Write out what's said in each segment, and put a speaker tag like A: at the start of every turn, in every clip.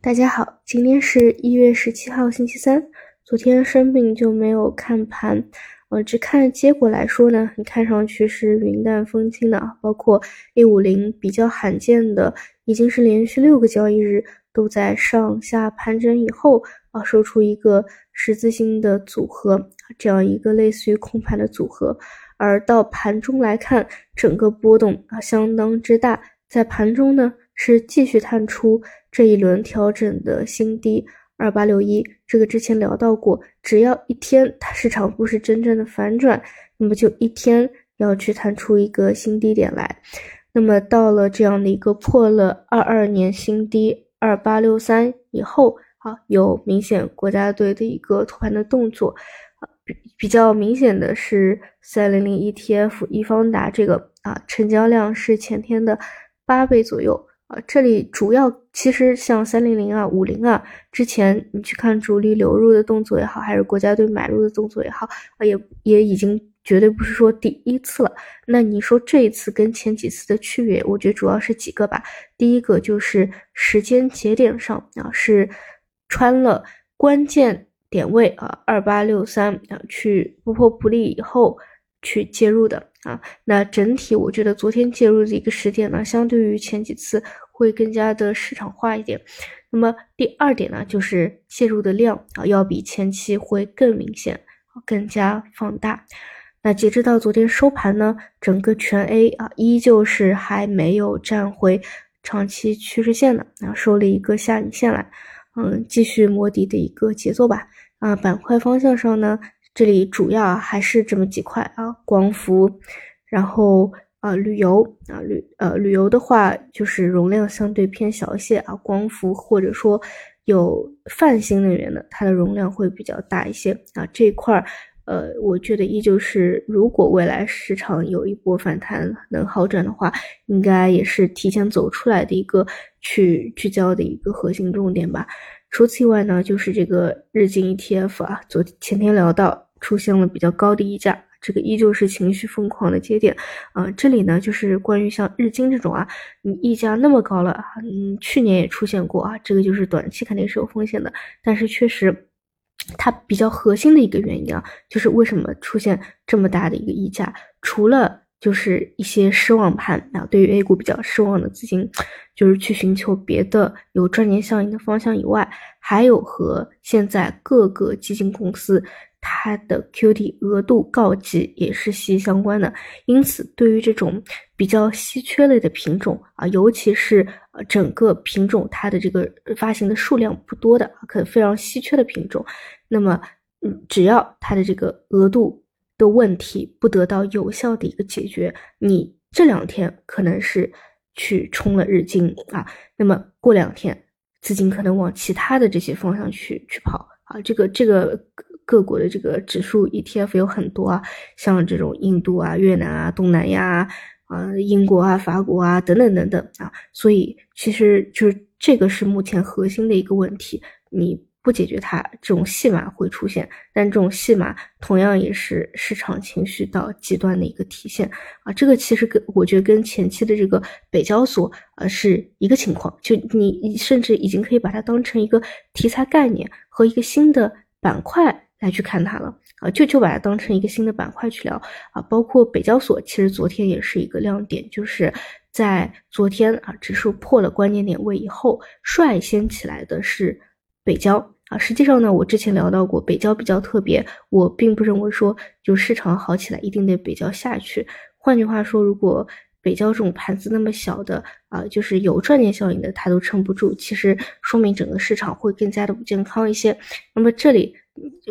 A: 大家好，今天是一月十七号，星期三。昨天生病就没有看盘，呃，只看结果来说呢，你看上去是云淡风轻的啊。包括 A 五零比较罕见的，已经是连续六个交易日都在上下盘整以后啊，收出一个十字星的组合，这样一个类似于空盘的组合。而到盘中来看，整个波动啊相当之大，在盘中呢是继续探出这一轮调整的新低。二八六一，这个之前聊到过，只要一天它市场不是真正的反转，那么就一天要去探出一个新低点来。那么到了这样的一个破了二二年新低二八六三以后，啊，有明显国家队的一个托盘的动作，啊，比比较明显的是三零零 ETF 易方达这个啊，成交量是前天的八倍左右。啊，这里主要其实像三零零啊、五零啊，之前你去看主力流入的动作也好，还是国家队买入的动作也好，啊，也也已经绝对不是说第一次了。那你说这一次跟前几次的区别，我觉得主要是几个吧。第一个就是时间节点上啊，是穿了关键点位啊，二八六三啊，去不破不立以后去介入的。啊，那整体我觉得昨天介入的一个时点呢，相对于前几次会更加的市场化一点。那么第二点呢，就是介入的量啊，要比前期会更明显，更加放大。那截止到昨天收盘呢，整个全 A 啊，依旧是还没有站回长期趋势线的，啊，收了一个下影线来，嗯，继续摸底的一个节奏吧。啊，板块方向上呢？这里主要还是这么几块啊，光伏，然后啊旅游啊旅呃旅游的话就是容量相对偏小一些啊，光伏或者说有泛新能源的，它的容量会比较大一些啊。这块儿呃，我觉得依旧是，如果未来市场有一波反弹能好转的话，应该也是提前走出来的一个去聚焦的一个核心重点吧。除此以外呢，就是这个日经 ETF 啊，昨前天聊到。出现了比较高的溢价，这个依旧是情绪疯狂的节点啊。这里呢，就是关于像日经这种啊，你溢价那么高了，嗯，去年也出现过啊，这个就是短期肯定是有风险的。但是确实，它比较核心的一个原因啊，就是为什么出现这么大的一个溢价，除了就是一些失望盘啊，对于 A 股比较失望的资金，就是去寻求别的有赚钱效应的方向以外，还有和现在各个基金公司。它的 QT 额度告急也是息息相关的，因此对于这种比较稀缺类的品种啊，尤其是呃整个品种它的这个发行的数量不多的，可非常稀缺的品种，那么嗯，只要它的这个额度的问题不得到有效的一个解决，你这两天可能是去冲了日经啊，那么过两天资金可能往其他的这些方向去去跑啊，这个这个。各国的这个指数 ETF 有很多啊，像这种印度啊、越南啊、东南亚啊、英国啊、法国啊等等等等啊，所以其实就是这个是目前核心的一个问题，你不解决它，这种戏码会出现，但这种戏码同样也是市场情绪到极端的一个体现啊，这个其实跟我觉得跟前期的这个北交所呃是一个情况，就你甚至已经可以把它当成一个题材概念和一个新的板块。来去看它了啊，就就把它当成一个新的板块去聊啊。包括北交所，其实昨天也是一个亮点，就是在昨天啊，指数破了关键点位以后，率先起来的是北交啊。实际上呢，我之前聊到过，北交比较特别，我并不认为说就市场好起来一定得北交下去。换句话说，如果北交这种盘子那么小的啊，就是有赚钱效应的，它都撑不住，其实说明整个市场会更加的不健康一些。那么这里。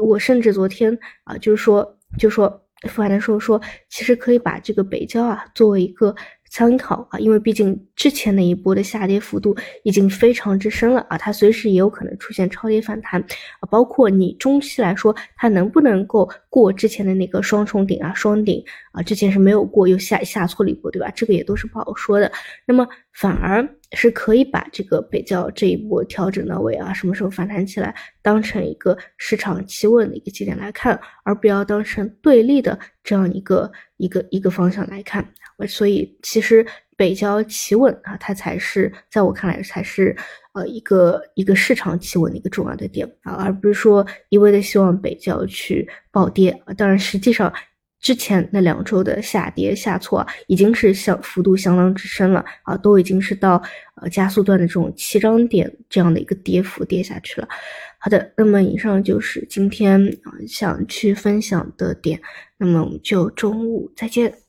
A: 我甚至昨天啊，就是说，就说复盘的时候说，其实可以把这个北交啊作为一个。参考啊，因为毕竟之前那一波的下跌幅度已经非常之深了啊，它随时也有可能出现超跌反弹啊。包括你中期来说，它能不能够过之前的那个双重顶啊、双顶啊？之前是没有过，又下下错了一波，对吧？这个也都是不好说的。那么反而是可以把这个北交这一波调整到位啊，什么时候反弹起来，当成一个市场企稳的一个节点来看，而不要当成对立的这样一个一个一个方向来看。所以其实北交企稳啊，它才是在我看来才是呃一个一个市场企稳的一个重要的点啊，而不是说一味的希望北交去暴跌啊。当然，实际上之前那两周的下跌下挫，已经是相幅度相当之深了啊，都已经是到呃加速段的这种七张点这样的一个跌幅跌下去了。好的，那么以上就是今天想去分享的点，那么我们就中午再见。